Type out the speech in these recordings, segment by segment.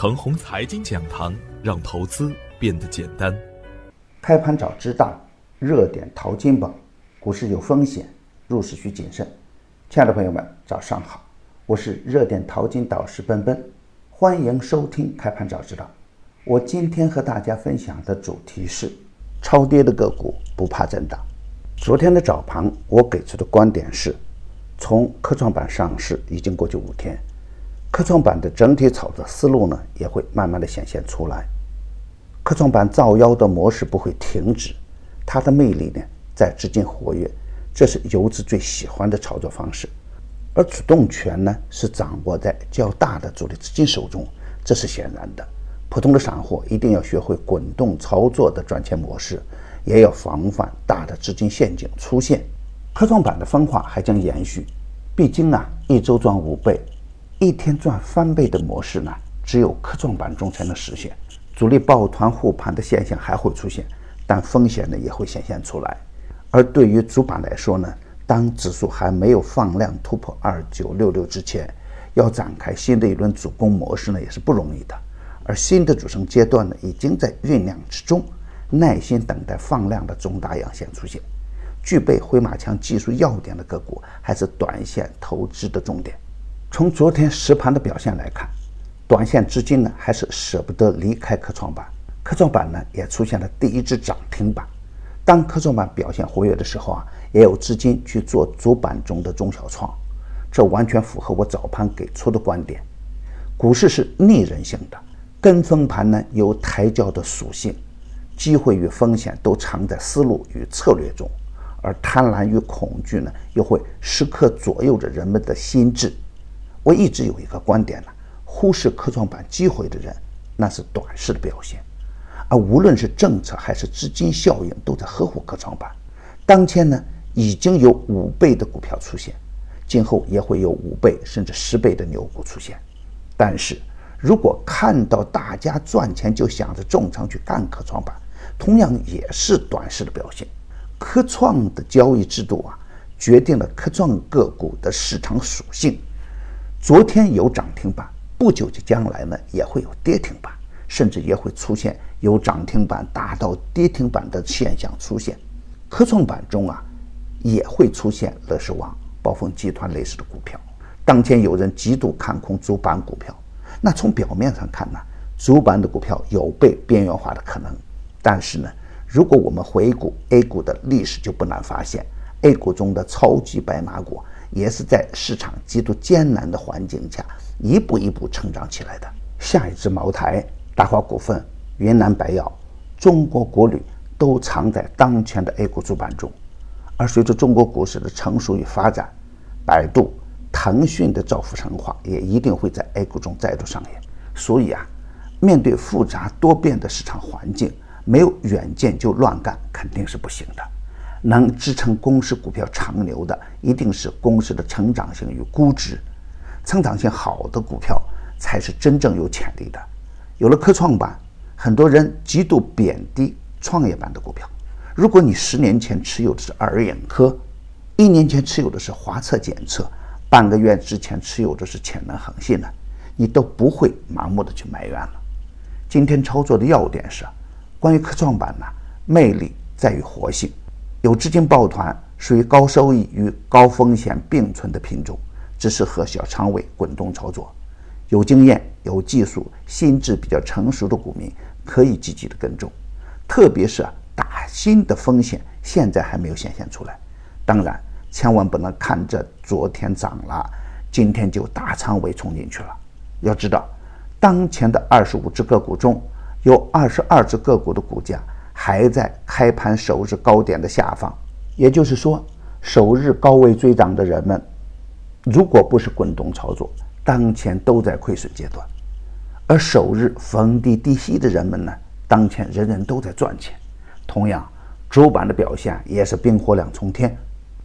程红财经讲堂，让投资变得简单。开盘早知道，热点淘金宝，股市有风险，入市需谨慎。亲爱的朋友们，早上好，我是热点淘金导师奔奔，欢迎收听开盘早知道。我今天和大家分享的主题是：超跌的个股不怕震荡。昨天的早盘，我给出的观点是：从科创板上市已经过去五天。科创板的整体炒作思路呢，也会慢慢的显现出来。科创板造妖的模式不会停止，它的魅力呢，在资金活跃，这是游资最喜欢的操作方式。而主动权呢，是掌握在较大的主力资金手中，这是显然的。普通的散户一定要学会滚动操作的赚钱模式，也要防范大的资金陷阱出现。科创板的分化还将延续，毕竟啊，一周赚五倍。一天赚翻倍的模式呢，只有科创板中才能实现。主力抱团护盘的现象还会出现，但风险呢也会显现出来。而对于主板来说呢，当指数还没有放量突破二九六六之前，要展开新的一轮主攻模式呢也是不容易的。而新的主升阶段呢，已经在酝酿之中，耐心等待放量的中大阳线出现。具备回马枪技术要点的个股，还是短线投资的重点。从昨天实盘的表现来看，短线资金呢还是舍不得离开科创板，科创板呢也出现了第一只涨停板。当科创板表现活跃的时候啊，也有资金去做主板中的中小创，这完全符合我早盘给出的观点。股市是逆人性的，跟风盘呢有抬轿的属性，机会与风险都藏在思路与策略中，而贪婪与恐惧呢又会时刻左右着人们的心智。我一直有一个观点呢，忽视科创板机会的人，那是短视的表现。而无论是政策还是资金效应，都在呵护科创板。当前呢，已经有五倍的股票出现，今后也会有五倍甚至十倍的牛股出现。但是如果看到大家赚钱就想着重仓去干科创板，同样也是短视的表现。科创的交易制度啊，决定了科创个股的市场属性。昨天有涨停板，不久的将来呢也会有跌停板，甚至也会出现有涨停板达到跌停板的现象出现。科创板中啊，也会出现乐视网、暴风集团类似的股票。当前有人极度看空主板股票，那从表面上看呢，主板的股票有被边缘化的可能。但是呢，如果我们回顾 A 股的历史，就不难发现，A 股中的超级白马股。也是在市场极度艰难的环境下一步一步成长起来的。下一只茅台、大华股份、云南白药、中国国旅都藏在当前的 A 股主板中。而随着中国股市的成熟与发展，百度、腾讯的造富神话也一定会在 A 股中再度上演。所以啊，面对复杂多变的市场环境，没有远见就乱干肯定是不行的。能支撑公司股票长牛的，一定是公司的成长性与估值。成长性好的股票才是真正有潜力的。有了科创板，很多人极度贬低创业板的股票。如果你十年前持有的是尔眼科，一年前持有的是华测检测，半个月之前持有的是潜能恒信呢，你都不会盲目的去埋怨了。今天操作的要点是，关于科创板呢，魅力在于活性。有资金抱团，属于高收益与高风险并存的品种，只适合小仓位滚动操作。有经验、有技术、心智比较成熟的股民可以积极的跟踪，特别是打新的风险现在还没有显现出来。当然，千万不能看着昨天涨了，今天就大仓位冲进去了。要知道，当前的二十五只个股中有二十二只个股的股价。还在开盘首日高点的下方，也就是说，首日高位追涨的人们，如果不是滚动操作，当前都在亏损阶段；而首日逢低低吸的人们呢，当前人人都在赚钱。同样，主板的表现也是冰火两重天，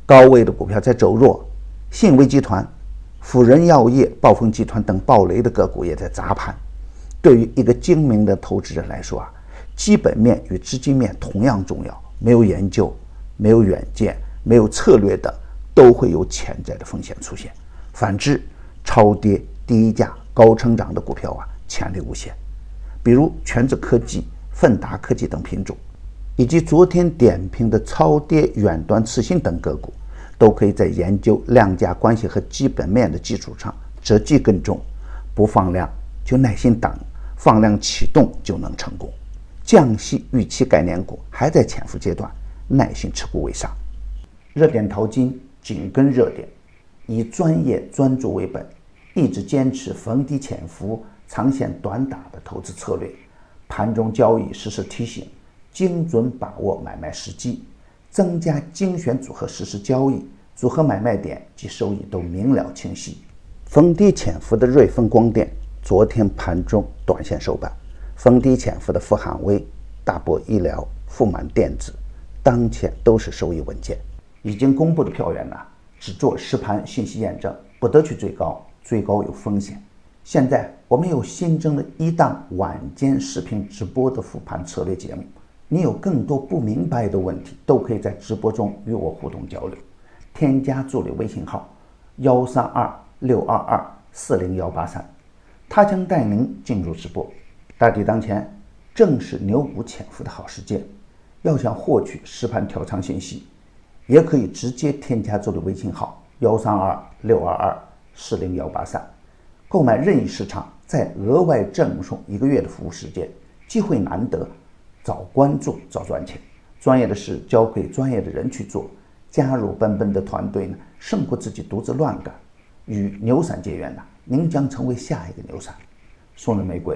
高位的股票在走弱，信威集团、辅仁药业、暴风集团等暴雷的个股也在砸盘。对于一个精明的投资人来说啊。基本面与资金面同样重要，没有研究、没有远见、没有策略的，都会有潜在的风险出现。反之，超跌、低价、高成长的股票啊，潜力无限。比如全智科技、奋达科技等品种，以及昨天点评的超跌远端次新等个股，都可以在研究量价关系和基本面的基础上择机跟踪，不放量就耐心等，放量启动就能成功。降息预期概念股还在潜伏阶段，耐心持股为上。热点淘金紧跟热点，以专业专注为本，一直坚持逢低潜伏、长线短打的投资策略。盘中交易实时提醒，精准把握买卖时机，增加精选组合实时交易，组合买卖点及收益都明了清晰。逢低潜伏的瑞丰光电，昨天盘中短线收板。逢低潜伏的富汉威、大博医疗、富满电子，当前都是收益稳健。已经公布的票源呢，只做实盘信息验证，不得去追高，追高有风险。现在我们又新增了一档晚间视频直播的复盘策略节目，你有更多不明白的问题，都可以在直播中与我互动交流。添加助理微信号：幺三二六二二四零幺八三，他将带您进入直播。大敌当前，正是牛股潜伏的好时间。要想获取实盘调仓信息，也可以直接添加助理微信号幺三二六二二四零幺八三，购买任意市场，再额外赠送一个月的服务时间。机会难得，早关注早赚钱。专业的事交给专业的人去做。加入奔奔的团队呢，胜过自己独自乱干。与牛散结缘呢，您将成为下一个牛散。送人玫瑰。